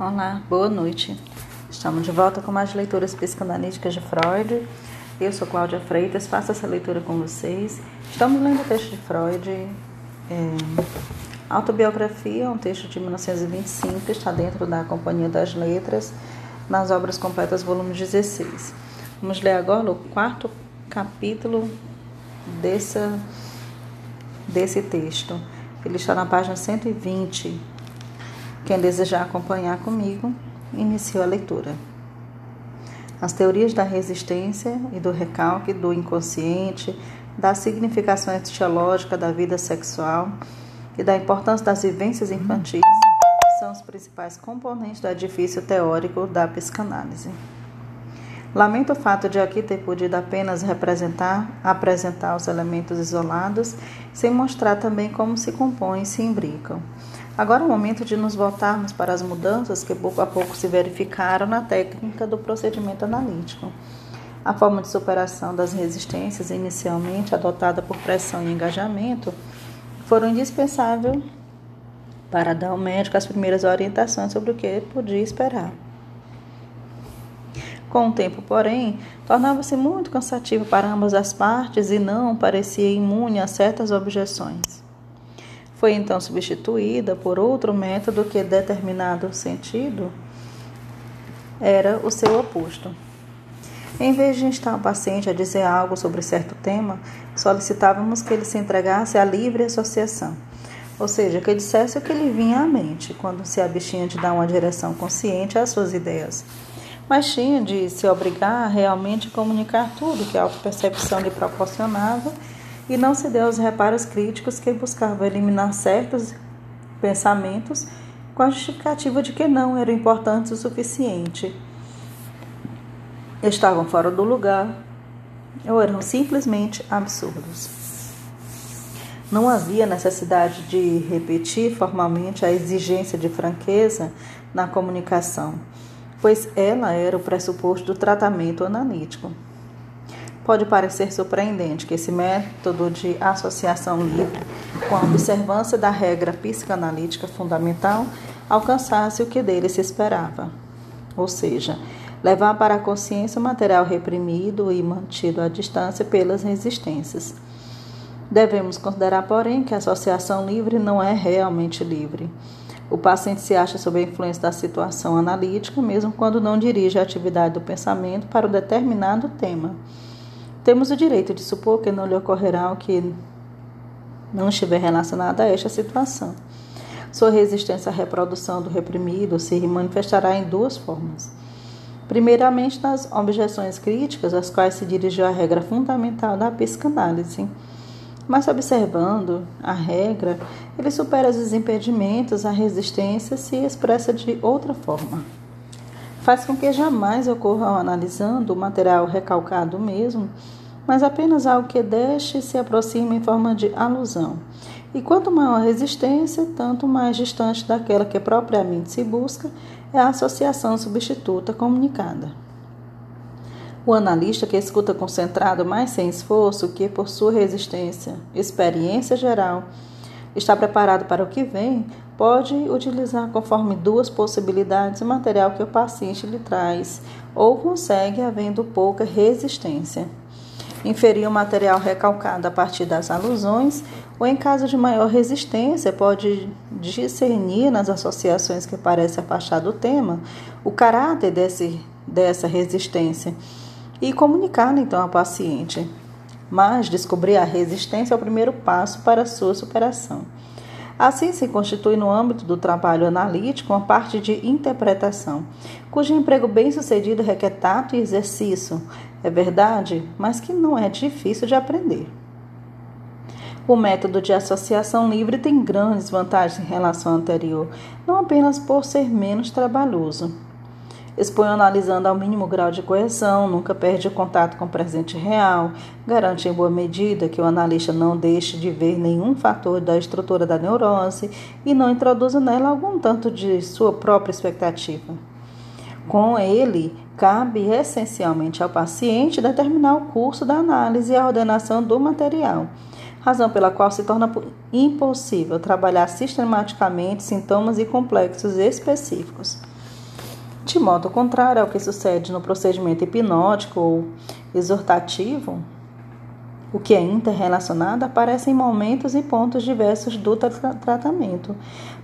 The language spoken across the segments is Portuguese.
Olá, boa noite. Estamos de volta com mais leituras psicanalíticas de Freud. Eu sou Cláudia Freitas, faço essa leitura com vocês. Estamos lendo o texto de Freud, é, Autobiografia, um texto de 1925, está dentro da Companhia das Letras, nas Obras Completas, volume 16. Vamos ler agora o quarto capítulo dessa, desse texto. Ele está na página 120 quem desejar acompanhar comigo, inicio a leitura. As teorias da resistência e do recalque do inconsciente, da significação etiológica da vida sexual e da importância das vivências infantis são os principais componentes do edifício teórico da psicanálise. Lamento o fato de aqui ter podido apenas representar, apresentar os elementos isolados, sem mostrar também como se compõem e se imbricam. Agora é o momento de nos voltarmos para as mudanças que pouco a pouco se verificaram na técnica do procedimento analítico. A forma de superação das resistências, inicialmente adotada por pressão e engajamento, foram indispensáveis para dar ao médico as primeiras orientações sobre o que podia esperar. Com o tempo, porém, tornava-se muito cansativo para ambas as partes e não parecia imune a certas objeções. Foi então substituída por outro método que, determinado sentido, era o seu oposto. Em vez de instar o paciente a dizer algo sobre certo tema, solicitávamos que ele se entregasse à livre associação, ou seja, que dissesse o que lhe vinha à mente, quando se abstinha de dar uma direção consciente às suas ideias. Mas tinha de se obrigar a realmente comunicar tudo que a autopercepção lhe proporcionava e não se deu aos reparos críticos que buscavam eliminar certos pensamentos com a justificativa de que não eram importantes o suficiente. Estavam fora do lugar ou eram simplesmente absurdos. Não havia necessidade de repetir formalmente a exigência de franqueza na comunicação, pois ela era o pressuposto do tratamento analítico. Pode parecer surpreendente que esse método de associação livre, com a observância da regra psicanalítica fundamental, alcançasse o que dele se esperava, ou seja, levar para a consciência o material reprimido e mantido à distância pelas resistências. Devemos considerar, porém, que a associação livre não é realmente livre. O paciente se acha sob a influência da situação analítica, mesmo quando não dirige a atividade do pensamento para um determinado tema. Temos o direito de supor que não lhe ocorrerá o que não estiver relacionado a esta situação. Sua resistência à reprodução do reprimido se manifestará em duas formas. Primeiramente, nas objeções críticas, às quais se dirigiu a regra fundamental da psicanálise. Mas, observando a regra, ele supera os impedimentos, a resistência se expressa de outra forma. Faz com que jamais ocorra, analisando o material recalcado mesmo, mas apenas algo que deixe e se aproxime em forma de alusão. E quanto maior a resistência, tanto mais distante daquela que propriamente se busca é a associação substituta comunicada. O analista que escuta concentrado, mas sem esforço, que por sua resistência, experiência geral, está preparado para o que vem, pode utilizar conforme duas possibilidades o material que o paciente lhe traz, ou consegue havendo pouca resistência inferir o material recalcado a partir das alusões, ou em caso de maior resistência, pode discernir nas associações que parecem afastar do tema o caráter desse, dessa resistência e comunicá-la então ao paciente. Mas descobrir a resistência é o primeiro passo para a sua superação. Assim se constitui no âmbito do trabalho analítico uma parte de interpretação, cujo emprego bem-sucedido requer tato e exercício, é verdade, mas que não é difícil de aprender. O método de associação livre tem grandes vantagens em relação ao anterior, não apenas por ser menos trabalhoso. Expõe analisando ao mínimo grau de coesão, nunca perde o contato com o presente real, garante em boa medida que o analista não deixe de ver nenhum fator da estrutura da neurose e não introduza nela algum tanto de sua própria expectativa. Com ele, cabe essencialmente ao paciente determinar o curso da análise e a ordenação do material, razão pela qual se torna impossível trabalhar sistematicamente sintomas e complexos específicos. De modo contrário ao que sucede no procedimento hipnótico ou exortativo, o que é interrelacionado aparece em momentos e pontos diversos do tra tratamento.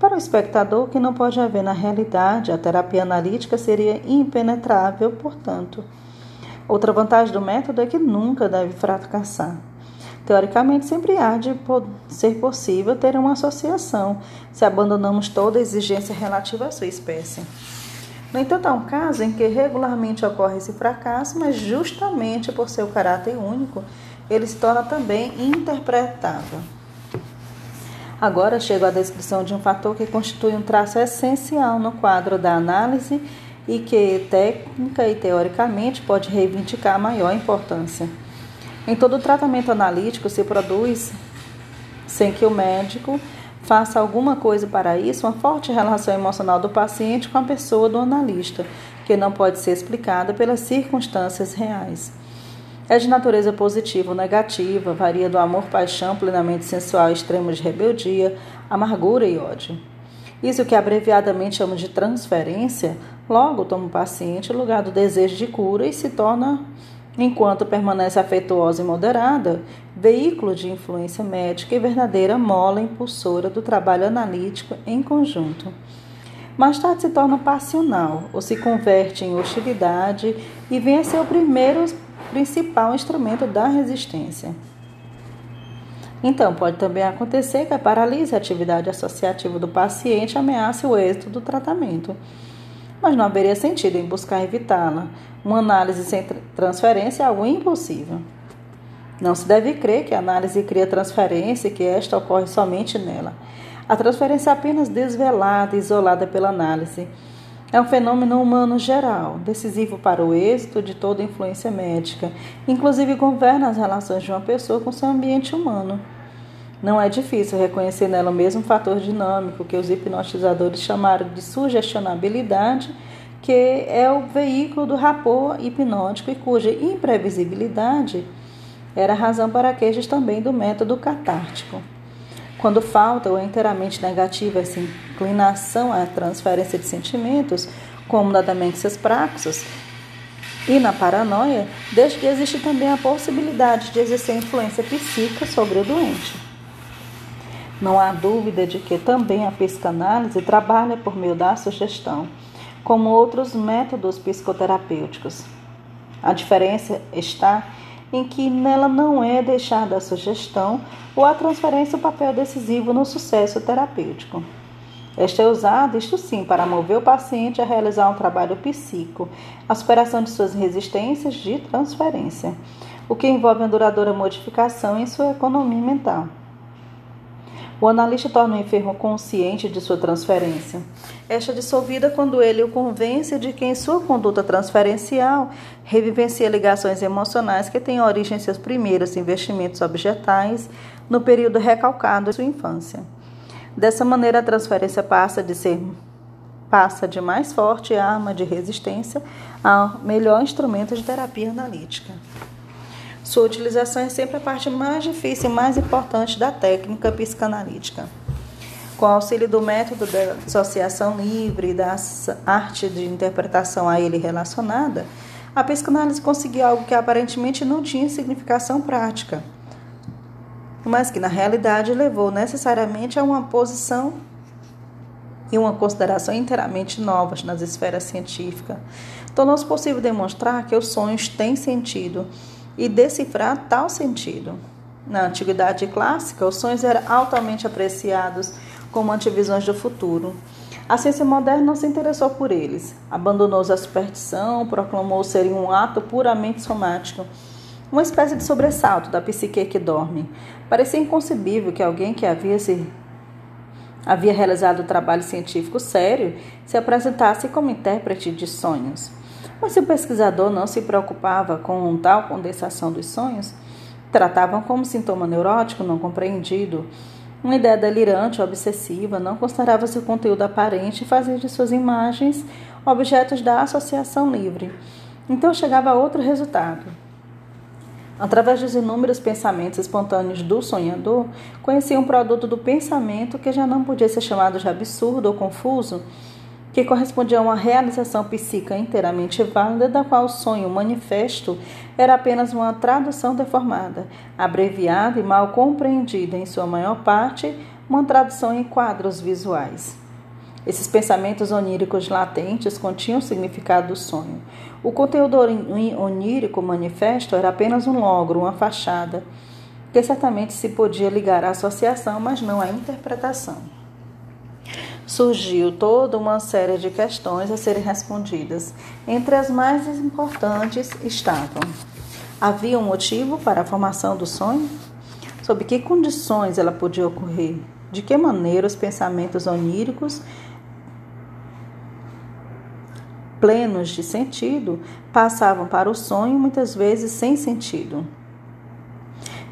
Para o espectador, que não pode haver na realidade, a terapia analítica seria impenetrável, portanto. Outra vantagem do método é que nunca deve fracassar. Teoricamente, sempre há de ser possível ter uma associação, se abandonamos toda exigência relativa à sua espécie. No entanto, há um caso em que regularmente ocorre esse fracasso, mas justamente por seu caráter único, ele se torna também interpretável. Agora chego à descrição de um fator que constitui um traço essencial no quadro da análise e que técnica e teoricamente pode reivindicar maior importância. Em todo tratamento analítico se produz, sem que o médico faça alguma coisa para isso, uma forte relação emocional do paciente com a pessoa do analista, que não pode ser explicada pelas circunstâncias reais. É de natureza positiva ou negativa, varia do amor-paixão plenamente sensual extremo de rebeldia, amargura e ódio. Isso que abreviadamente chama de transferência, logo toma o paciente o lugar do desejo de cura e se torna enquanto permanece afetuosa e moderada, veículo de influência médica e verdadeira mola impulsora do trabalho analítico em conjunto. Mais tarde se torna passional ou se converte em hostilidade e vem a ser o primeiro principal instrumento da resistência. Então, pode também acontecer que a paralise a atividade associativa do paciente ameace o êxito do tratamento mas não haveria sentido em buscar evitá-la. Uma análise sem transferência é algo impossível. Não se deve crer que a análise cria transferência e que esta ocorre somente nela. A transferência é apenas desvelada e isolada pela análise. É um fenômeno humano geral, decisivo para o êxito de toda influência médica, inclusive governa as relações de uma pessoa com seu ambiente humano. Não é difícil reconhecer nela o mesmo fator dinâmico que os hipnotizadores chamaram de sugestionabilidade, que é o veículo do rapor hipnótico e cuja imprevisibilidade era a razão para queixas também do método catártico. Quando falta ou é inteiramente negativa essa inclinação à transferência de sentimentos, como na demências praxis e na paranoia, deixa de existir também a possibilidade de exercer influência psíquica sobre o doente. Não há dúvida de que também a psicanálise trabalha por meio da sugestão, como outros métodos psicoterapêuticos. A diferença está em que nela não é deixada a sugestão ou a transferência o papel decisivo no sucesso terapêutico. Esta é usada, isto sim, para mover o paciente a realizar um trabalho psíquico, a superação de suas resistências de transferência, o que envolve uma duradoura modificação em sua economia mental. O analista torna o enfermo consciente de sua transferência. Esta é dissolvida quando ele o convence de que em sua conduta transferencial revivencia ligações emocionais que têm origem em seus primeiros investimentos objetais no período recalcado de sua infância. Dessa maneira, a transferência passa de ser passa de mais forte arma de resistência a melhor instrumento de terapia analítica. Sua utilização é sempre a parte mais difícil e mais importante da técnica psicanalítica. Com auxílio do método da associação livre e da arte de interpretação a ele relacionada, a psicanálise conseguiu algo que aparentemente não tinha significação prática, mas que na realidade levou necessariamente a uma posição e uma consideração inteiramente novas nas esferas científicas. Tornou-se possível demonstrar que os sonhos têm sentido e decifrar tal sentido. Na antiguidade clássica, os sonhos eram altamente apreciados como antevisões do futuro. A ciência moderna não se interessou por eles, abandonou a superstição, proclamou serem um ato puramente somático, uma espécie de sobressalto da psique que dorme. Parecia inconcebível que alguém que havia se havia realizado um trabalho científico sério se apresentasse como intérprete de sonhos. Mas se o pesquisador não se preocupava com tal condensação dos sonhos, tratavam como sintoma neurótico não compreendido, uma ideia delirante obsessiva, não considerava seu conteúdo aparente e fazia de suas imagens objetos da associação livre. Então chegava a outro resultado. Através dos inúmeros pensamentos espontâneos do sonhador, conhecia um produto do pensamento que já não podia ser chamado de absurdo ou confuso, que correspondia a uma realização psíquica inteiramente válida, da qual o sonho manifesto era apenas uma tradução deformada, abreviada e mal compreendida, em sua maior parte, uma tradução em quadros visuais. Esses pensamentos oníricos latentes continham o significado do sonho. O conteúdo onírico manifesto era apenas um logro, uma fachada, que certamente se podia ligar à associação, mas não à interpretação. Surgiu toda uma série de questões a serem respondidas. Entre as mais importantes estavam: havia um motivo para a formação do sonho? Sob que condições ela podia ocorrer? De que maneira os pensamentos oníricos plenos de sentido, passavam para o sonho muitas vezes sem sentido.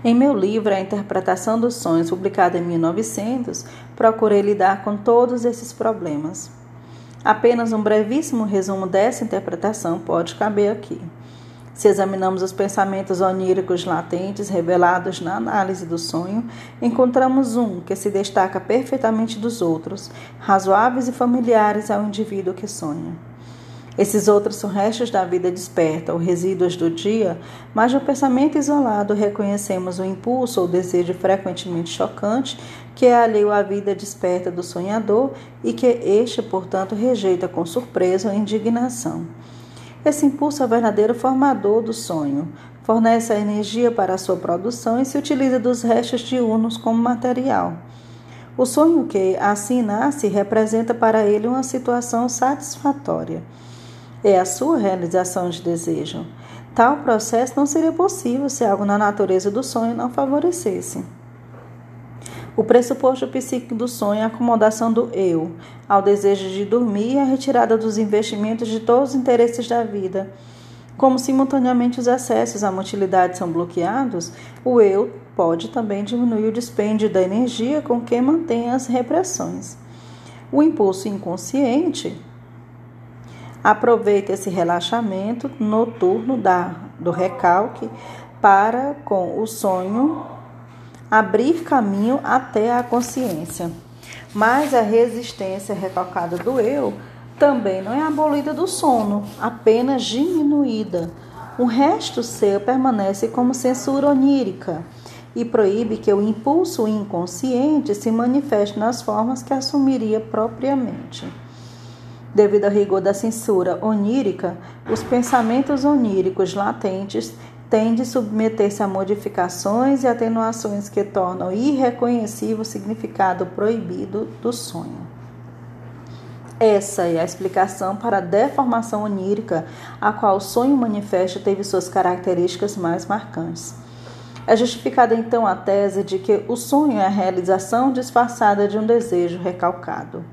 Em meu livro A Interpretação dos Sonhos, publicado em 1900, procurei lidar com todos esses problemas. Apenas um brevíssimo resumo dessa interpretação pode caber aqui. Se examinamos os pensamentos oníricos latentes revelados na análise do sonho, encontramos um que se destaca perfeitamente dos outros, razoáveis e familiares ao indivíduo que sonha. Esses outros são restos da vida desperta, ou resíduos do dia, mas no pensamento isolado reconhecemos o impulso ou desejo frequentemente chocante que é alheio à vida desperta do sonhador e que este, portanto, rejeita com surpresa ou indignação. Esse impulso é o verdadeiro formador do sonho, fornece a energia para a sua produção e se utiliza dos restos diurnos como material. O sonho que assim nasce representa para ele uma situação satisfatória é a sua realização de desejo. Tal processo não seria possível se algo na natureza do sonho não favorecesse. O pressuposto psíquico do sonho é a acomodação do eu, ao desejo de dormir e a retirada dos investimentos de todos os interesses da vida. Como simultaneamente os acessos à motilidade são bloqueados, o eu pode também diminuir o dispêndio da energia com que mantém as repressões. O impulso inconsciente Aproveite esse relaxamento noturno da, do recalque para, com o sonho, abrir caminho até a consciência. Mas a resistência recalcada do eu também não é abolida do sono, apenas diminuída. O resto seu permanece como censura onírica e proíbe que o impulso inconsciente se manifeste nas formas que assumiria propriamente. Devido ao rigor da censura onírica, os pensamentos oníricos latentes tendem a submeter-se a modificações e atenuações que tornam irreconhecível o significado proibido do sonho. Essa é a explicação para a deformação onírica, a qual o sonho manifesto teve suas características mais marcantes. É justificada então a tese de que o sonho é a realização disfarçada de um desejo recalcado.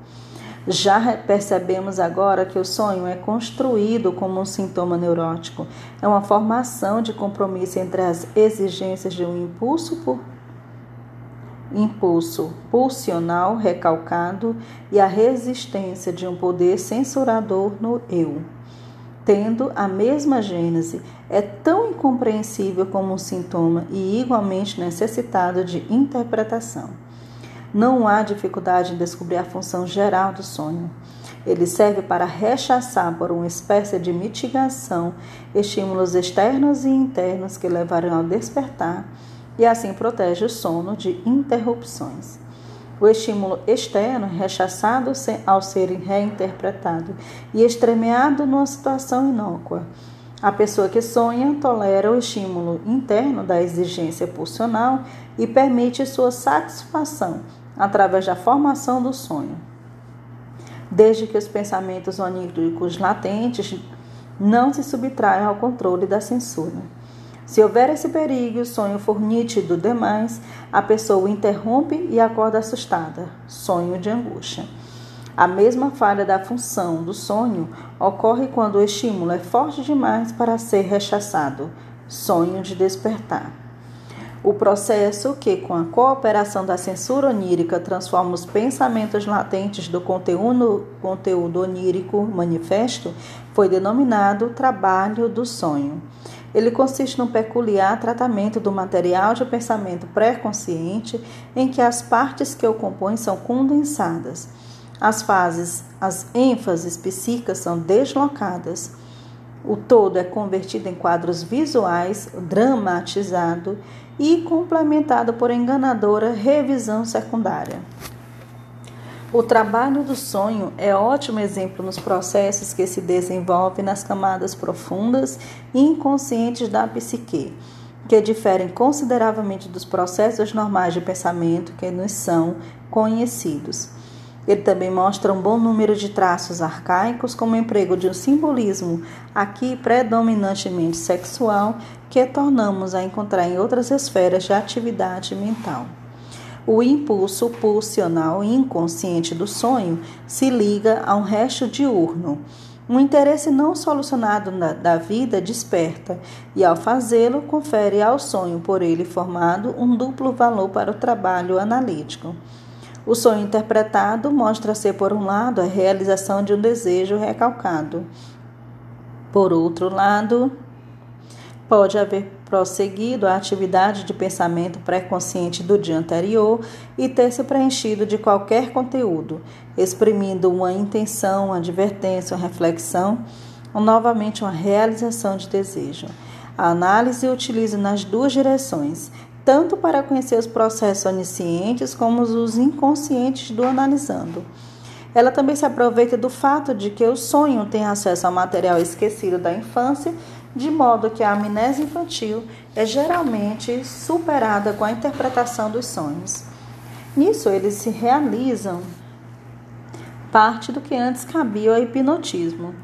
Já percebemos agora que o sonho é construído como um sintoma neurótico. É uma formação de compromisso entre as exigências de um impulso por impulso pulsional recalcado e a resistência de um poder censurador no eu. Tendo a mesma gênese, é tão incompreensível como um sintoma e igualmente necessitado de interpretação. Não há dificuldade em descobrir a função geral do sonho. Ele serve para rechaçar por uma espécie de mitigação estímulos externos e internos que levarão ao despertar e assim protege o sono de interrupções. O estímulo externo rechaçado ao ser reinterpretado e estremeado numa situação inócua. A pessoa que sonha tolera o estímulo interno da exigência pulsional e permite sua satisfação através da formação do sonho. Desde que os pensamentos oníricos latentes não se subtraiam ao controle da censura. Se houver esse perigo e o sonho for nítido demais, a pessoa interrompe e acorda assustada, sonho de angústia. A mesma falha da função do sonho ocorre quando o estímulo é forte demais para ser rechaçado, sonho de despertar. O processo que, com a cooperação da censura onírica, transforma os pensamentos latentes do conteúdo, conteúdo onírico manifesto, foi denominado trabalho do sonho. Ele consiste num peculiar tratamento do material de pensamento pré-consciente, em que as partes que o compõem são condensadas. As fases, as ênfases psíquicas são deslocadas. O todo é convertido em quadros visuais, dramatizado e complementado por enganadora revisão secundária. O trabalho do sonho é ótimo exemplo nos processos que se desenvolvem nas camadas profundas e inconscientes da psique, que diferem consideravelmente dos processos normais de pensamento que nos são conhecidos. Ele também mostra um bom número de traços arcaicos, como o emprego de um simbolismo, aqui predominantemente sexual, que tornamos a encontrar em outras esferas de atividade mental. O impulso pulsional inconsciente do sonho se liga a um resto diurno. Um interesse não solucionado na, da vida desperta, e ao fazê-lo, confere ao sonho por ele formado um duplo valor para o trabalho analítico. O sonho interpretado mostra ser, por um lado, a realização de um desejo recalcado. Por outro lado, pode haver prosseguido a atividade de pensamento pré-consciente do dia anterior e ter se preenchido de qualquer conteúdo, exprimindo uma intenção, uma advertência, uma reflexão ou novamente uma realização de desejo. A análise utiliza nas duas direções, tanto para conhecer os processos oniscientes como os inconscientes do analisando. Ela também se aproveita do fato de que o sonho tem acesso ao material esquecido da infância de modo que a amnésia infantil é geralmente superada com a interpretação dos sonhos. Nisso, eles se realizam parte do que antes cabia ao hipnotismo.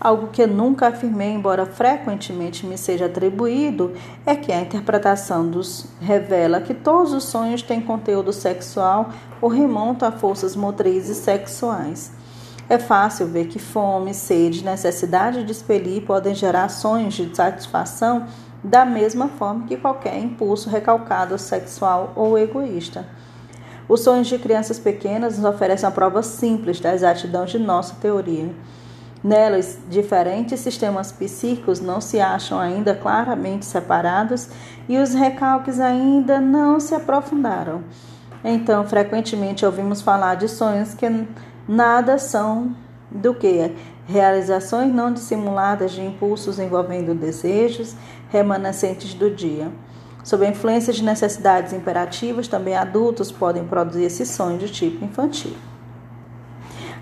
Algo que nunca afirmei, embora frequentemente me seja atribuído, é que a interpretação dos revela que todos os sonhos têm conteúdo sexual ou remontam a forças motrizes sexuais. É fácil ver que fome, sede, necessidade de expelir podem gerar sonhos de satisfação da mesma forma que qualquer impulso recalcado sexual ou egoísta. Os sonhos de crianças pequenas nos oferecem uma prova simples da exatidão de nossa teoria. Nelas, diferentes sistemas psíquicos não se acham ainda claramente separados e os recalques ainda não se aprofundaram. Então, frequentemente ouvimos falar de sonhos que nada são do que realizações não dissimuladas de impulsos envolvendo desejos remanescentes do dia. Sob a influência de necessidades imperativas, também adultos podem produzir esses sonhos de tipo infantil.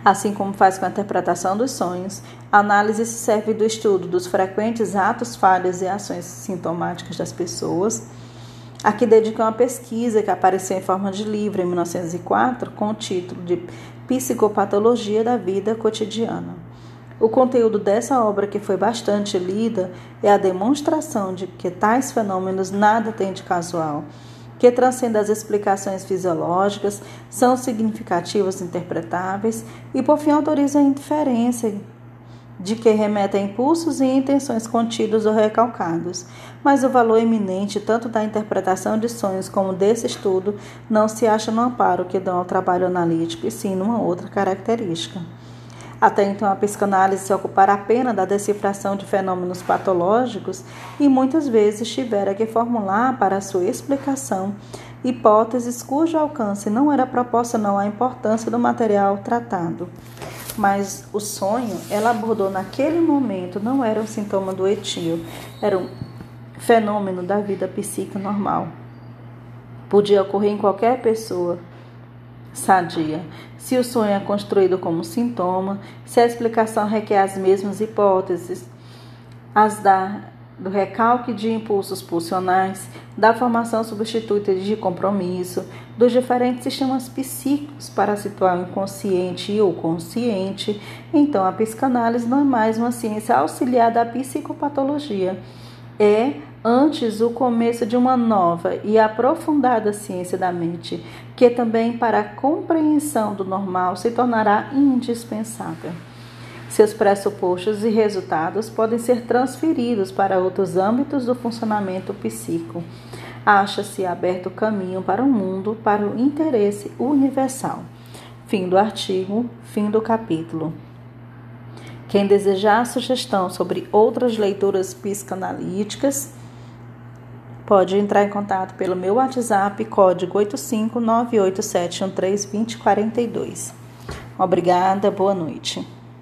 Assim como faz com a interpretação dos sonhos, a análise se serve do estudo dos frequentes atos, falhas e ações sintomáticas das pessoas. Aqui dedica uma pesquisa que apareceu em forma de livro em 1904 com o título de Psicopatologia da Vida Cotidiana. O conteúdo dessa obra, que foi bastante lida, é a demonstração de que tais fenômenos nada têm de casual, que transcendem as explicações fisiológicas, são significativos interpretáveis e, por fim, autorizam a indiferença de que remete a impulsos e intenções contidos ou recalcados, mas o valor eminente tanto da interpretação de sonhos como desse estudo não se acha no amparo que dão ao trabalho analítico, e sim numa outra característica. Até então, a psicanálise se ocupara apenas da decifração de fenômenos patológicos e muitas vezes tivera que formular para sua explicação hipóteses cujo alcance não era proporcional à importância do material tratado mas o sonho ela abordou naquele momento não era um sintoma do etio, era um fenômeno da vida psíquica normal. Podia ocorrer em qualquer pessoa sadia. Se o sonho é construído como sintoma, se a explicação requer as mesmas hipóteses, as da do recalque de impulsos pulsionais, da formação substituta de compromisso, dos diferentes sistemas psíquicos para situar o inconsciente e o consciente, então a psicanálise não é mais uma ciência auxiliar da psicopatologia. É antes o começo de uma nova e aprofundada ciência da mente, que também para a compreensão do normal se tornará indispensável. Seus pressupostos e resultados podem ser transferidos para outros âmbitos do funcionamento psíquico. Acha-se aberto o caminho para o mundo para o interesse universal. Fim do artigo, fim do capítulo. Quem desejar sugestão sobre outras leituras psicanalíticas, pode entrar em contato pelo meu WhatsApp, código 85987132042. Obrigada, boa noite.